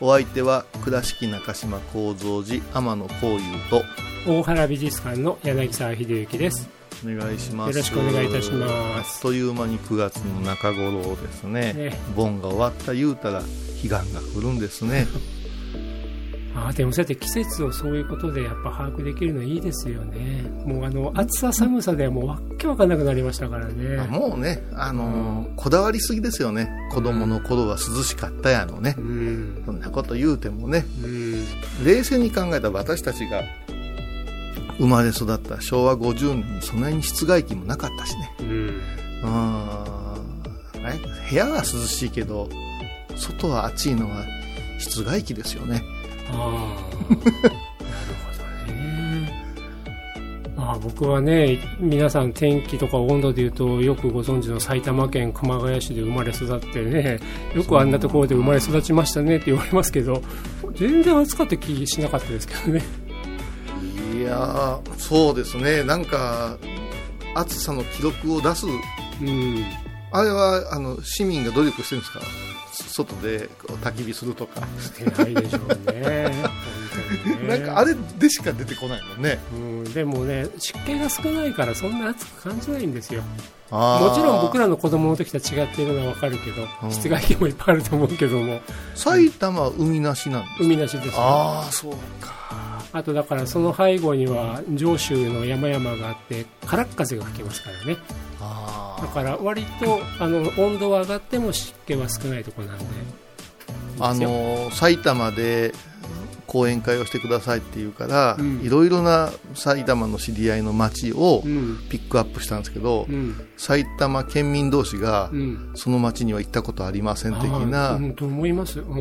お相手は倉敷中島幸三寺天野幸雄と大原美術館の柳沢秀行です。お願いします。よろしくお願いいたします。あっという間に9月の中頃ですね。ね。盆が終わった言うたら彼岸が来るんですねああでもそうやって季節をそういうことでやっぱ把握できるのいいですよね。もうあの暑さ寒さではもうわっけわかんなくなりましたからね。あもうねあのーこだわりすぎですよね。子供の頃は涼しかったやのね。うん。そんなこと言うてもね。うん。冷静に考えたら私たちが生まれ育った昭和50年にそんなに室外機もなかったしね。うん。あ部屋は涼しいけど外は暑いのは室外機ですよねああ なるほどね。まあ僕はね皆さん天気とか温度でいうとよくご存知の埼玉県熊谷市で生まれ育ってねよくあんなところで生まれ育ちましたねって言われますけど全然暑かった気しなかったですけどね。いやーそうですね。なんか暑さの記録を出すうんあれはあの市民が努力してるんですか？外で焚き火するとか、してないでしょうね。なんかあれでしか出てこないもんね。うん、でもね湿気が少ないからそんな暑く感じないんですよ。ももちろん僕らの子供の時とは違っているのはわかるけど、うん。室外機もいっぱいあると思うけども。埼玉は海なしなんです海なしですね。ああそうか。あとだからその背後には上州の山々があって空っ風が吹きますからね。あだから割とあの温度は上がっても湿気は少ないところなんで。あの埼玉で講演会をしてくださいって言うから、うん。いろいろな埼玉の知り合いの町をうん。ピックアップしたんですけど、うん。埼玉県民同士が、うん。その町には行ったことありません的あな、ーうんと思います、う。ん、あ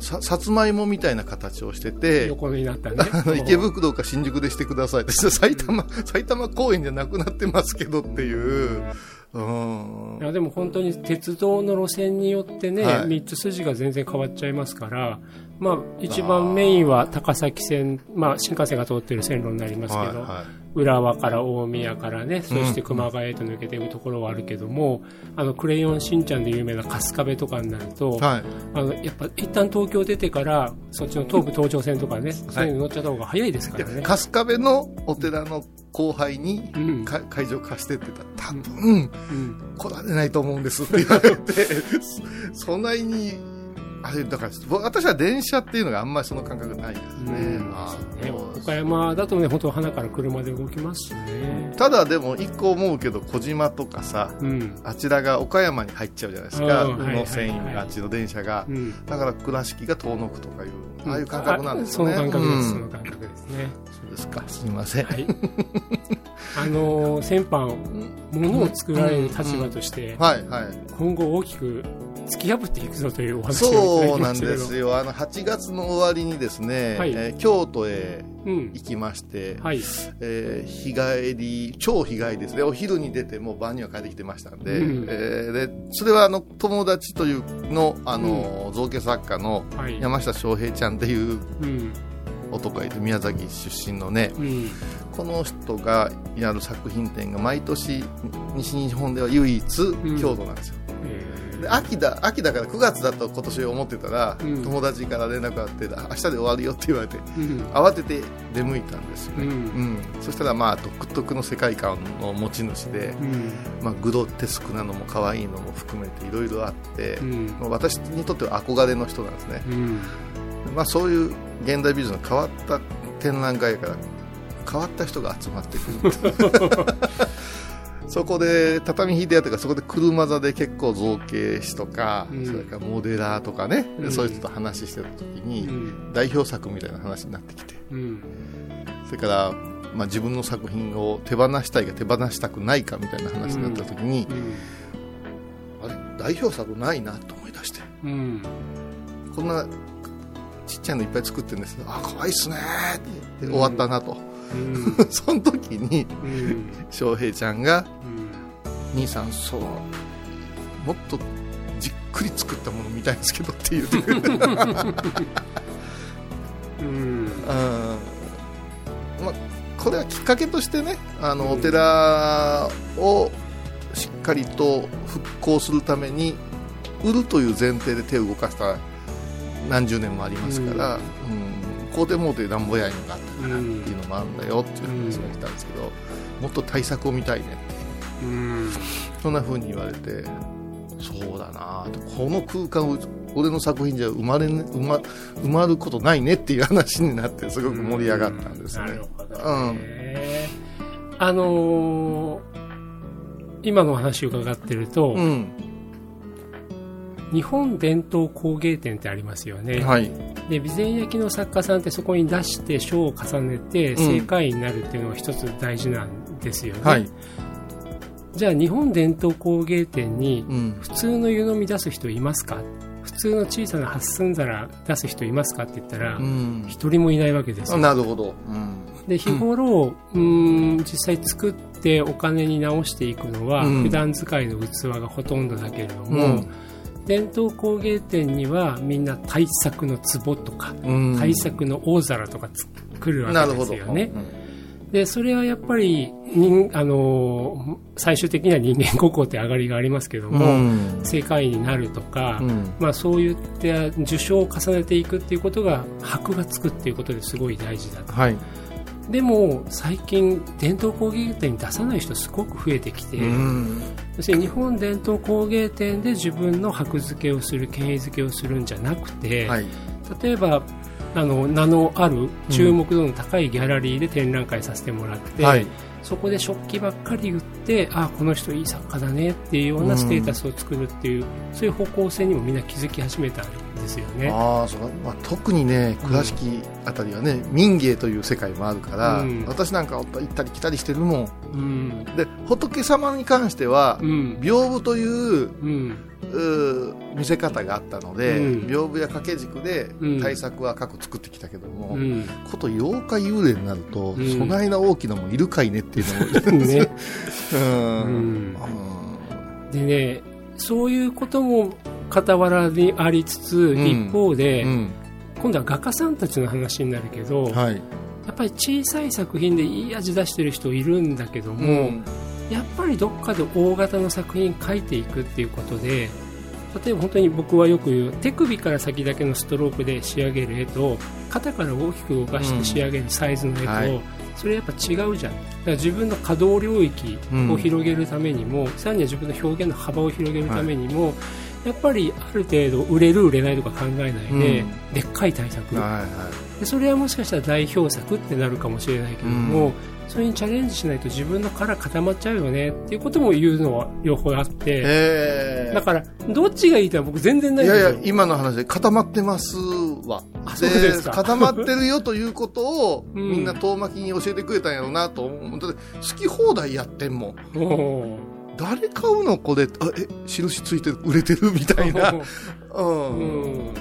ささつまいもみたいな形をしてて、横になったね。池袋か新宿でしてくださいって、埼玉、埼玉公園じゃなくなってますけどっていう、うん。い。やでも本当に鉄道の路線によってね、はい。3つ筋が全然変わっちゃいますから、まあ、一番メインは高崎線、まあ、新幹線が通ってる線路になりますけど、はいはい。浦和から大宮からね、そして熊谷へと抜けていくところはあるけども、あのクレヨンしんちゃんで有名な春日部とかになると、はい。あのやっぱ一旦東京出てから、そっちの東武東上線とかね、そういうの乗っちゃった方が早いですからね。春日部のお寺の後輩にうん。か会場貸してって言ったら、多分、うん。来られないと思うんですって言われて、そ そんなに、あれ、だから、僕私は電車っていうのがあんまりその感覚ないですね。ねー岡山だとね、本当花から車で動きますしね。ただでも一個思うけど、小島とかさ、うん。あちらが岡山に入っちゃうじゃないですか、うん宇野線、はいはいはいあっちの電車が。うん。だから倉敷が遠のくとかいう、ああいう感覚なんですよね。あその感覚です、うんその感覚ですね。そうですか、すみません。はい。あのー先般、ものを作られる立場として、はい、はい。今後大きく突き破っていくぞというお話そうなん。ですよ。あの、8月の終わりにですね、はいえー京都へうん。行きまして、はい。えー日帰り、超日帰りですね。お昼に出て、もう晩には帰ってきてましたんで、うんえーで、それはあの、友達というの、あの、造形作家のはい。山下翔平ちゃんっていううん。男がいて、宮崎出身のね、うん。この人がやる作品展が毎年、西日本では唯一、京都なんですよ。秋だ秋だから9月だと今年思ってたら、うん。友達から連絡があって明日で終わるよって言われてーうん。慌てて出向いたんですよね、うん。うん。そしたらまあ独特の世界観の持ち主で、うん。まあ、グロテスクなのも可愛いのも含めていろいろあって、私にとっては憧れの人なんですね、うん。まあ、そういう現代美術の変わった展覧会やから変わった人が集まってくる そこで畳引いてやったからそこで車座で結構造形師とか、うん。それからモデラーとかね、うん。そういう人と話してた時に、うん。代表作みたいな話になってきて。うん。それから、まあ、自分の作品を手放したいか手放したくないかみたいな話になった時に、あれ？代表作ないなと思い出して。うん。こんなちっちゃいのいっぱい作ってるんですけどあ可愛いっすねって終わったなと、うん。その時にうん。翔平ちゃんがうん。兄さんそうもっとじっくり作ったもの見たいんですけどって言ってくれてうん。うん。まあ、これはきっかけとしてねあの、お寺をしっかりと復興するために売るという前提で手を動かした何十年もありますから、うんこうでもうてなんぼやいのがあったからっていうのもあるんだよっていう話が来たんですけど、もっと対策を見たいねってう。んそんな風に言われてそうだなとこの空間を俺の作品じゃ生まれ、ね、埋ま埋まることないねっていう話になってすごく盛り上がったんですね。うん。ねあのー今のお話を伺ってると、うん日本伝統工芸展ってありますよね、はい。で備前焼の作家さんってそこに出して賞を重ねて正解になるっていうのが一つ大事なんですよね、はい。じゃあ日本伝統工芸展にうん。普通の湯飲み出す人いますか？普通の小さな八寸皿出す人いますかって言ったらうん。一人もいないわけですよ。なるほど、うん。で日頃、うーん実際作ってお金に直していくのは、うん。普段使いの器がほとんどだけれども、うん伝統工芸展にはみんな大作の壺とか、うん。大作の大皿とか作るわけですよね。でそれはやっぱり人あの最終的には人間国宝って上がりがありますけどうも、ん。世界になるとか、うん。まあ、そういった受賞を重ねていくっていうことが箔がつくっていうことですごい大事だと。はいでも最近伝統工芸展に出さない人すごく増えてきて、うん。要するに日本伝統工芸展で自分の箔付けをする権威付けをするんじゃなくて、はい。例えばあの名のある注目度の高いギャラリーで展覧会させてもらって、はい。そこで食器ばっかり売ってあこの人いい作家だねっていうようなステータスを作るっていう、そういう方向性にもみんな気づき始めたんですよね。ああそまあ、特にね倉敷あたりはね、民芸という世界もあるから、うん。私なんか行ったり来たりしてるもん。うん。で仏様に関しては、うん。屏風というう見せ方があったので、うん。屏風や掛け軸でうん。対策は各作ってきたけども、うん。こと妖怪幽霊になると、うん。そないな大きなもんいるかいねっていうのも ん。でねそういうことも傍らにありつつ、ん。一方で、うん。今度は画家さんたちの話になるけど、はい。やっぱり小さい作品でいい味出してる人いるんだけども、やっぱりどっかで大型の作品描いていくっていうことで例えば本当に僕はよく言う手首から先だけのストロークで仕上げる絵と肩から大きく動かして仕上げるサイズの絵と、はい。それやっぱ違うじゃん。だから自分の可動領域を広げるためにも、さらには自分の表現の幅を広げるためにも、やっぱりある程度売れる売れないとか考えないで、うん。でっかい対策、はいはい。でそれはもしかしたら代表作ってなるかもしれないけども、それにチャレンジしないと自分の殻固まっちゃうよねっていうことも言うのは両方あって、え。だからどっちがいいってのは僕全然ないいんですよやいや今の話で固まってますわ。あそうですか。固まってるよということを、うん。みんな遠巻きに教えてくれたんやろうなと思って好き放題やってんもん。お誰買うのこれあえ印ついてる売れてるみたいな。ー うん、うん。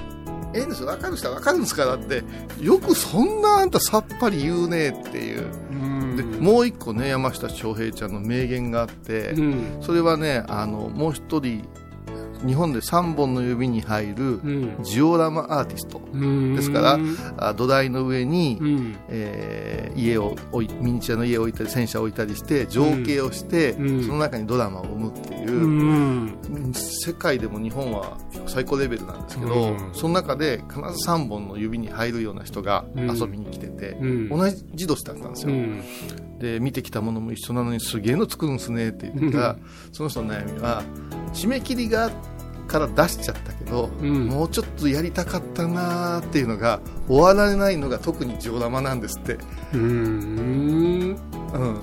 ええんですよ分かる人は分かるんですから。ってよくそんなあんたさっぱり言うねっていう。でもう一個ね山下翔平ちゃんの名言があって、うん。それはねあのもう一人日本で3本の指に入るうん。ジオラマアーティストうん。ですからあ土台の上に、うん。えー家をミニチュアの家を置いたり戦車を置いたりして情景をして、うん。その中にドラマを生むっていう、うん。世界でも日本は最高レベルなんですけど、うん。その中で必ず3本の指に入るような人がうん。遊びに来てて、うん。同じ年だったんですよ、うん。で見てきたものも一緒なのにすげえの作るんすねって言ったら、その人の悩みは締め切りがから出しちゃったけど、うん。もうちょっとやりたかったなーっていうのが終わらないのが特にジオラマなんですって、うーん。うん。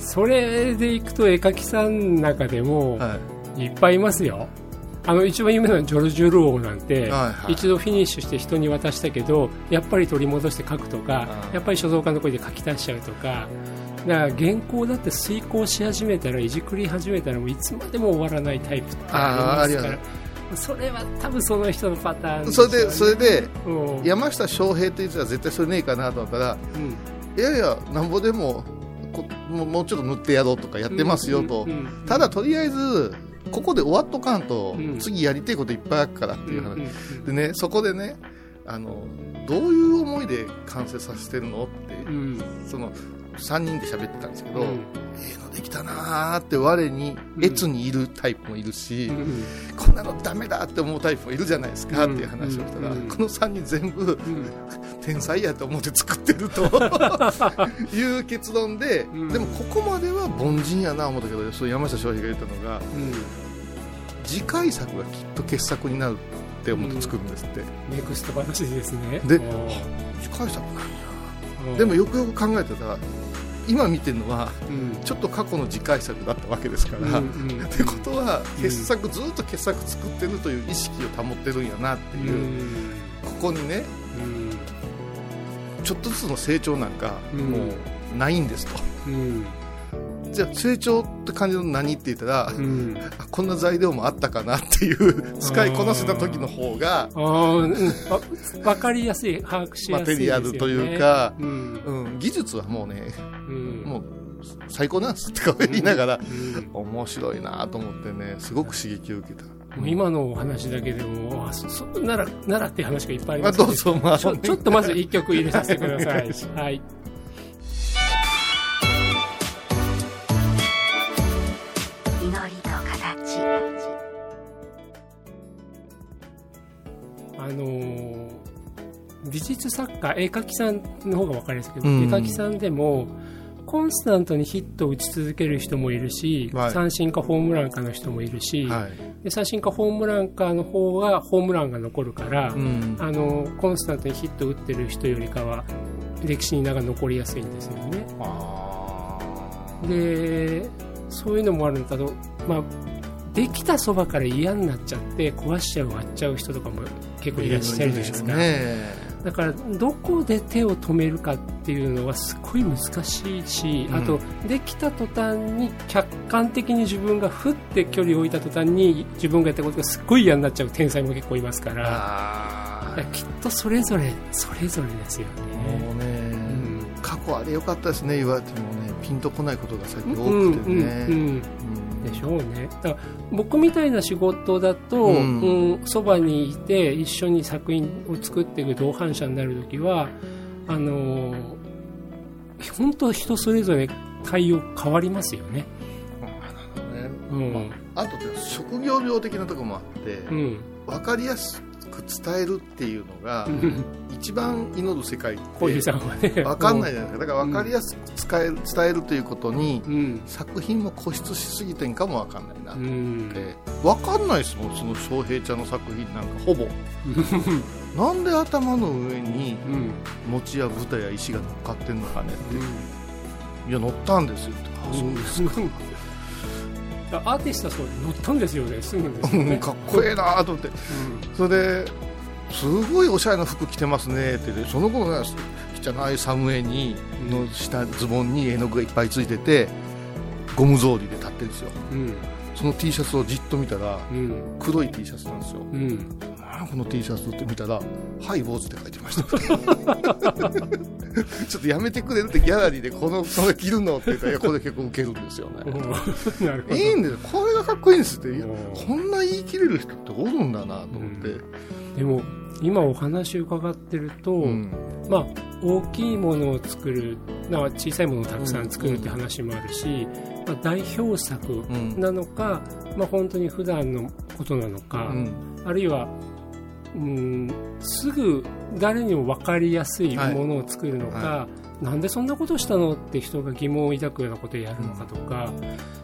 それでいくと絵描きさんの中でもはい。っぱいいますよ。あの一番有名なジョルジュ・ルオーなんて、はいはい。一度フィニッシュして人に渡したけどやっぱり取り戻して書くとかやっぱり書道家の声で書き足しちゃうとかだから原稿だって遂行し始めたらいじくり始めたらもういつまでも終わらないタイプってありますからそれは多分その人のパターンそれでそれでうん。山下翔平って言ってたら絶対それねえかなと思ったらうん。いやいやなんぼでもこもうもうちょっと塗ってやろうとかやってますよと、ただとりあえずここで終わっとかんと、うん。次やりたいこといっぱいあるからっていう話、でねそこでねあのどういう思いで完成させてるのって、うん。その3人で喋ってたんですけど、うん。ええのできたなーって我に越にいるタイプもいるし、うん。こんなのダメだって思うタイプもいるじゃないですかっていう話をしたら、うん。この3人全部うん。天才やと思って作ってると いう結論で、うん。でもここまでは凡人やな思ったけどそう山下翔平が言ったのがうん。次回作がきっと傑作になるって思って作るんですって、ネクスト話ですね。で次回作なんや。うんでもよくよく考えてたら今見てるのはうん。ちょっと過去の次回作だったわけですから、うんうん。ってことは傑作、ずっと傑作作ってるという意識を保ってるんやなっていう、うん。ここにねうん。ちょっとずつの成長なんかうん。もうないんですと、うんじゃあ成長って感じの何って言ったら、うん。あこんな材料もあったかなっていう使いこなせた時の方が、分かりやすい把握しやマすいですよ、ね、テリアルというか、うん。うん、技術はもうねうん。もう最高なんですってか言いながら、うん。面白いなと思ってねすごく刺激を受けた、今のお話だけでもあそそならならっていう話がいっぱいありまあ、ますけど。うぞまあ。ちょちょっとまず一曲入れさせてください。はいのー美術作家絵描きさんの方が分かりやすいけど、うん。絵描きさんでもコンスタントにヒットを打ち続ける人もいるし、はい。三振かホームランかの人もいるし、はい。で三振かホームランかの方がホームランが残るから、うん。あのコンスタントにヒットを打ってる人よりかは歴史に名が残りやすいんですよね。あでそういうのもあるんだけど、まあ、できたそばから嫌になっちゃって壊しちゃう割っちゃう人とかも結構いらっしゃるじゃないですか、ね。だからどこで手を止めるかっていうのはすごい難しいし、うん。あとできた途端に客観的に自分がふって距離を置いた途端に自分がやったことがすっごい嫌になっちゃう天才も結構いますからきっとそれぞれそれぞれですよーもね。うね、うん。過去あれ良かったですね言われてもねピンとこないことが最近多うんくてね、うんでしょうね。だから僕みたいな仕事だとううんんそば、にいて一緒に作品を作っていく同伴者になるときはあのー本当人それぞれ対応変わりますよね。ね。うん。あとで職業病的なところもあって、うん。分かりやすく伝えるっていうのがうん。一番祈る世界って分かんないじゃないですか。だから分かりやすく伝える伝えるということにうん。作品も固執しすぎてんかも分かんないなうっん。て分かんないですもんその翔平ちゃんの作品なんかほぼ。なんで頭の上にうん。餅や豚や石が乗っかってんのかねって。いや乗ったんですよって。あそうですか アーティストはそう乗ったんですよねすぐですよね。うんかっこええなと思って。それですごいおしゃれな服着てますねってでその子が汚いサムエにの下ズボンに絵の具がいっぱいついててゴム草履で立ってるんですよ。うん。その T シャツをじっと見たらうん。黒い T シャツなんですよ。うん。この T シャツって見たら「ハイ坊主」って書いてました ちょっとやめてくれるってギャラリーでこのそれ着るのって言ったら いやこれ結構ウケるんですよね。いいんですこれがかっこいいんですって。こんな言い切れる人っておるんだなと思って、でも今お話伺ってると、うん。まあ、大きいものを作るな小さいものをたくさん作るって話もあるし、まあ、代表作うんなのか、まあ、本当に普段のことなのか、うん。あるいはうんすぐ誰にも分かりやすいものを作るのか、はなんでそんなことしたのって人が疑問を抱くようなことをやるのかとか、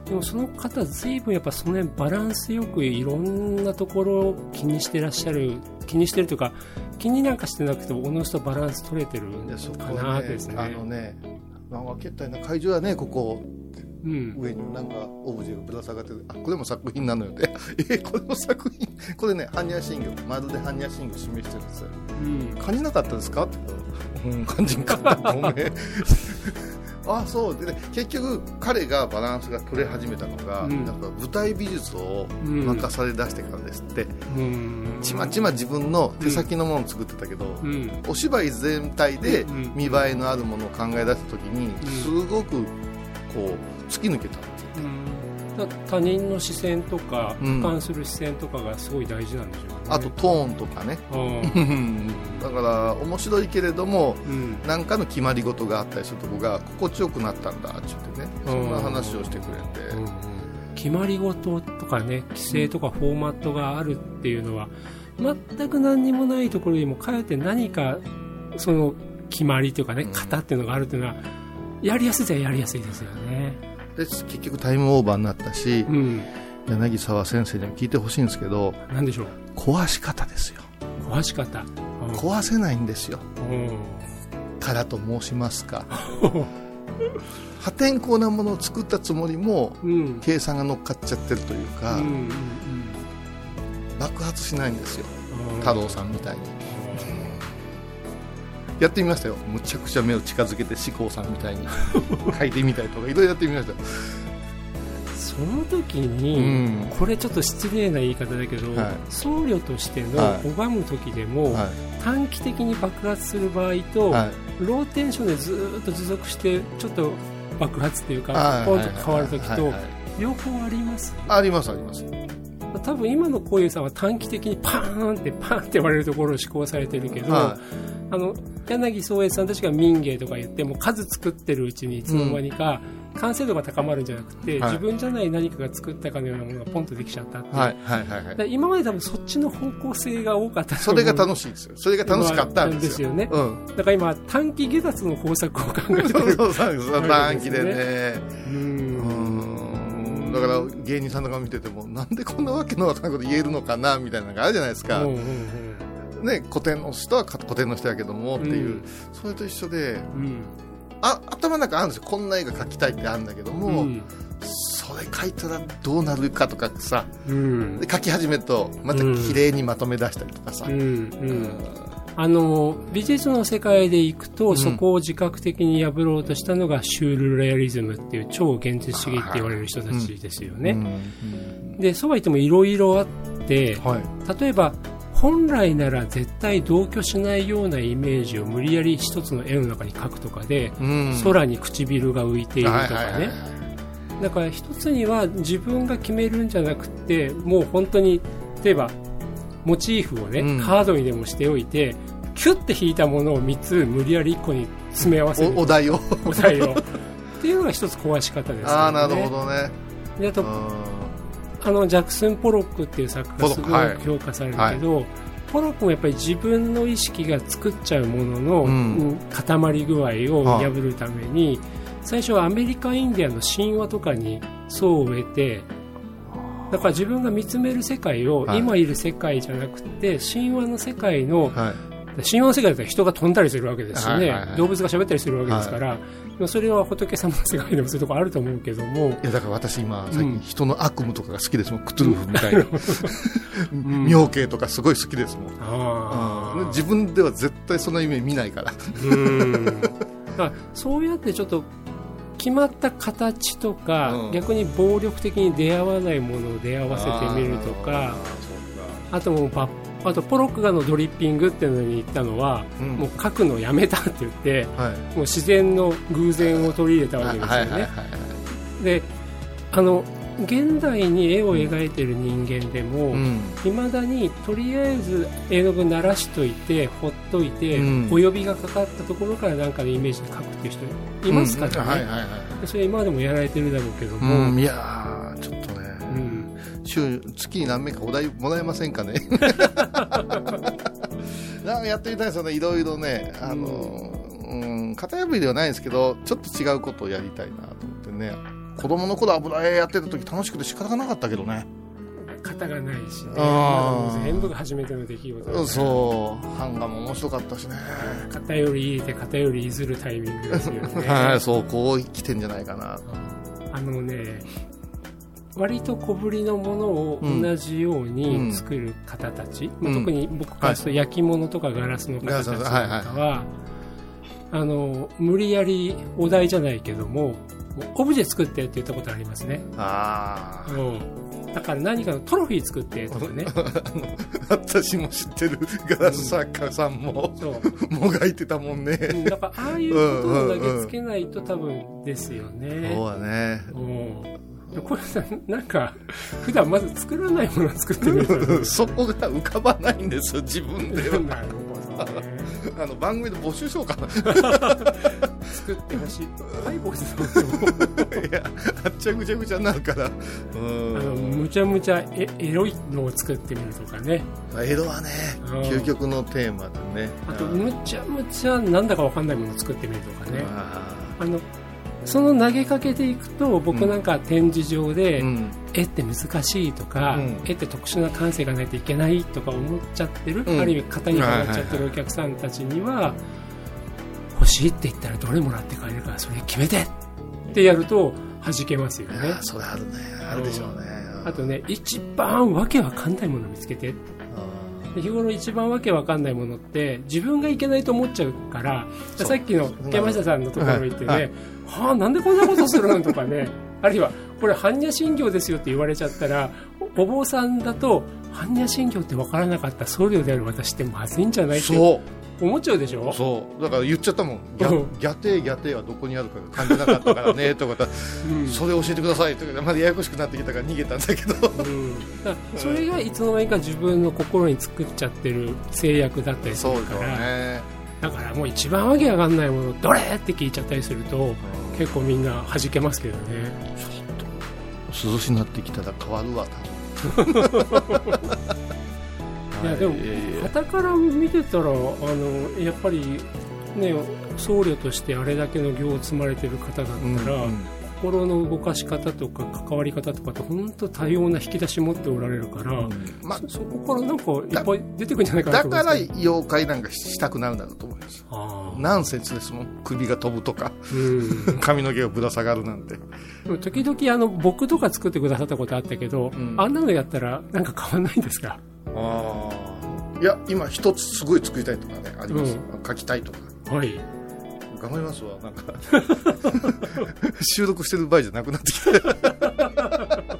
でもその方、ずいぶんやっぱその辺バランスよくいろんなところを気にしてらっしゃる、気にしてるというか、気になんかしてなくても、おのずとバランス取れてるんでそこかなはですね。あのね会場はねここうん、上になんかオブジェがぶら下がってるあこれも作品なのよね えこれも作品？これね般若心経。まるで般若心経示してるんですよ。うん。感じなかったですか？ってう。ん感じんかった。ごめん。あそう。で、ね、結局彼がバランスが取れ始めたのが、うん。なんか舞台美術をうん任され出してからですって、うん。ちまちま自分の手先のものを作ってたけど、うん。お芝居全体でうん。見栄えのあるものを考え出した時にすごくこう突き抜けた。ん。ですよだ他人の視線とか、うん。俯瞰する視線とかがすごい大事なんでしょうね。あとトーンとかね。うん、だから面白いけれどもうん。何かの決まり事があったりするとこが心地よくなったんだって言ってね。そんな話をしてくれて、うんうん。決まり事とかね規制とかフォーマットがあるっていうのは全く何にもないところにもかえって何かその決まりというかねうん。型っていうのがあるっていうのはやりやすいじゃやりやすいですよね。で結局タイムオーバーになったしうん、柳沢先生にも聞いてほしいんですけどなんでしょう？壊し方ですよ。壊し方。うん。壊せないんですよ。うん。からと申しますか。破天荒なものを作ったつもりもうん。計算が乗っかっちゃってるというか、爆発しないんですよ。うん。太郎さんみたいにやってみましたよ。むちゃくちゃ目を近づけて志功さんみたいに。書いてみたりとかいろいろやってみました。その時うに、ん。これちょっと失礼な言い方だけど、はい。僧侶としてのはい。拝む時でも、は短期的に爆発する場合と、いはい。ローテンションでずーっと持続してちょっと爆発っていうか、はい。ポンと変わる時と両方あります？ありますあります。多分今のこういうさんは短期的にパーンってパーンって言われるところを施行されてるけど、はあの柳宗悦さんたちが民芸とか言っても数作ってるうちにいつの間にか完成度が高まるんじゃなくて、はい。自分じゃない何かが作ったかのようなものがポンとできちゃったっていう、はいはいはい今まで多分そっちの方向性が多かった。とそれが楽しいですよ。それが楽しかったんですよ。よね、うん。だから今短期下脱の方策を考えてる。そうそう短期でね。ううんん。だから芸人さんとか見ててもなんでこんなわけのわからないこと言えるのかなみたいなのがあるじゃないですか、うんうんね、古典の人は古典の人やけどもっていう、うん。それと一緒でうん。あ頭の中あるんですよ。こんな絵が描きたいってあるんだけども、うん。それ描いたらどうなるかとかさうん。で描き始めるとまた綺麗にまとめ出したりとかさ、あの美術の世界で行くと、ん。そこを自覚的に破ろうとしたのがシュールレアリズムっていう超現実主義って言われる人たちですよね。うん。でそうは言ってもいろいろあってはい。例えば本来なら絶対同居しないようなイメージを無理やり一つの絵の中に描くとかで、うん。空に唇が浮いているとかね、はいはいはい。はいだから一つには自分が決めるんじゃなくてもう本当に例えばモチーフをね、うん。カードにでもしておいてキュッて引いたものを3つ無理やり1個に詰め合わせる。おお題を。お題を。っていうのが一つ壊し方ですよね。ああなるほどね。であのジャクソン・ポロックっていう作家がすごい評価されるけど、ポロックもやっぱり自分の意識が作っちゃうものの、うん。うん固まり具合を破るために、最初はアメリカ・インディアンの神話とかに層を得てだから自分が見つめる世界をはい。今いる世界じゃなくて神話の世界のはい。神話の世界だったら人が飛んだりするわけですしね、はいはいはい。動物が喋ったりするわけですから、まあそれは仏様の世界でもそういうところあると思うけども、いやだから私今最うん近人の悪夢とかが好きですもん、クトゥルフみたいな。ん。妙慶とかすごい好きですもん、あー。うん自分では絶対そんな夢見ないから。うん。だからそうやってちょっと決まった形とか、うん。逆に暴力的に出会わないものを出会わせてみるとかあともうパあとポロックがのドリッピングっていうのに言ったのは、うん。もう書くのやめたって言ってはい。もう自然の偶然を取り入れたわけですよね、であの現代に絵を描いてる人間でも、うん。いまだにとりあえず絵の具慣らしといてほっといて、うん。お呼びがかかったところからなんかのイメージで描くっていう人いますからね、それ今でもやられてるだろうけどうも、んいや週月に何名かお題もらえませんかね？なんかやってみたいですよね。いろいろね。あのーうん、型破りではないんですけどちょっと違うことをやりたいなと思ってね。子供の頃油絵やってた時楽しくて仕方がなかったけどね。型がないしね。全部が初めての出来事そう。版画も面白かったしね。型より入れて型より譲るタイミングですよね。はいそうこう来てんじゃないかなあのね、割と小ぶりのものをうん同じよううんに作る方たち、特に僕からすると焼き物とかガラスの方たちなんかはあの、無理やりお題じゃないけども、オブジェ作ってって言ったことありますね。ああうん。だから何かのトロフィー作ってとかね。私も知ってるガラス作家さんもそう。もがいてたもんねうんだからああいうことを投げつけないと多分ですよね。そうだねうんこれさなんか普段まず作らないものを作ってみる。と そこが浮かばないんですよ自分では。なるほどね。あの番組で募集しようか。な作ってほしい。ハイボーイいやあっちゃぐちゃぐちゃになるから。うあのんむちゃむちゃエエロいのを作ってみるとかね。江戸はねうん。究極のテーマでね。あとうんむちゃむちゃなんだかわかんないものを作ってみるとかね。ああのその投げかけていくと僕なんか展示場で、絵って難しいとか、うん。絵って特殊な感性がないといけないとか思っちゃってる、うん。ある意味型にはまっちゃってるお客さんたちには欲しいって言ったらどれもらって帰れるからそれ決めてってやると弾けますよね。それあるね。あるでしょうね。あとね一番わけわかんないものを見つけて。で日頃一番わけわかんないものって自分がいけないと思っちゃうからさっきの山下さんのところ行ってね、はい。はあなんでこんなことするの？とかね。あるいはこれ般若心経ですよって言われちゃったらおお坊さんだと般若心経ってわからなかった僧侶である私ってまずいんじゃないってそう思っちゃうでしょ？そう。だから言っちゃったもん。ギャうん。ギャテーギャテーはどこにあるか感じなかったからね とかうん。それ教えてください。とかまだややこしくなってきたから逃げたんだけど。うんそれがいつの間にか自分の心に作っちゃってる制約だったりするから、ね。だからもう一番わけわかんないものどれ？って聞いちゃったりすると結構みんな弾けますけどね。涼しになってきたら変わるわ多分 いやでも傍から見てたらあのやっぱりね僧侶としてあれだけの行を積まれてる方だったら、うん心の動かし方とか関わり方とかって本当多様な引き出し持っておられるから、まあそそこからなんかいっぱい出てくるんじゃないかなだから妖怪なんかしたくなるんだろうと思います。ナンセンスですもん。首が飛ぶとか。うん。髪の毛がぶら下がるなんて。時々あの僕とか作ってくださったことあったけど、ん。あんなのやったらなんか変わんないんですか？ああいや今一つすごい作りたいとかねあります、書きたいとか。はい。頑張りますわなんか。収録してる場合じゃなくなってきた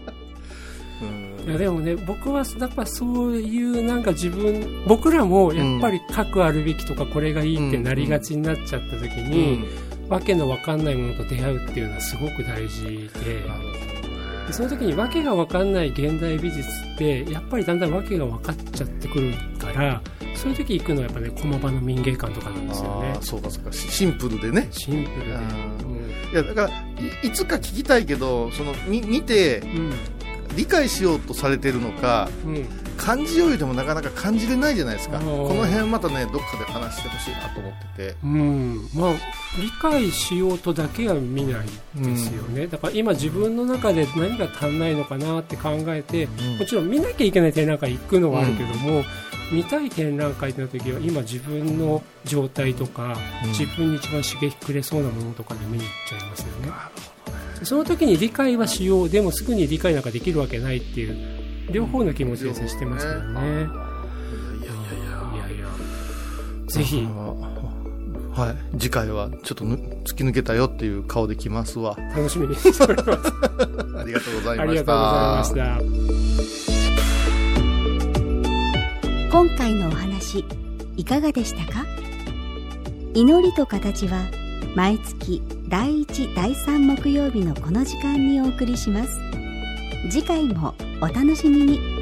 うん。いやでもね僕はやっぱそういうなんか自分僕らもやっぱり核あるべきとかこれがいいってなりがちになっちゃった時に、わけのわかんないものと出会うっていうのはすごく大事で。なるほどでねその時にわけがわかんない現代美術ってやっぱりだんだんわけが分かっちゃってくるからそういう時行くのはやっぱね駒場の民芸館とかなんですよね。そうかそうか。シシンプルでね。シンプルで。ういやだからいいつか聞きたいけどそのみ見て理解しようとされてるのかうんうん感じようでもなかなか感じれないじゃないですか。この辺またねどっかで話してほしいなと思ってて。うん、まあ理解しようとだけは見ないですよね、だから今自分の中で何が足んないのかなって考えて、もちろん見なきゃいけない展覧会行くのはあるけども、見たい展覧会ってなった時は今自分の状態とか、うん。自分に一番刺激くれそうなものとかで見に行っちゃいますよね。その時に理解はしよう。でもすぐに理解なんかできるわけないっていう両方の気持ちで接してますけどね、いやいやいや。いやいや。ぜひ。はい。次回はちょっとぬ突き抜けたよっていう顔で来ますわ。楽しみにしております。ありがとうございました。ありがとうございました。今回のお話いかがでしたか？祈りと形は毎月第1第3木曜日のこの時間にお送りします。次回もお楽しみに。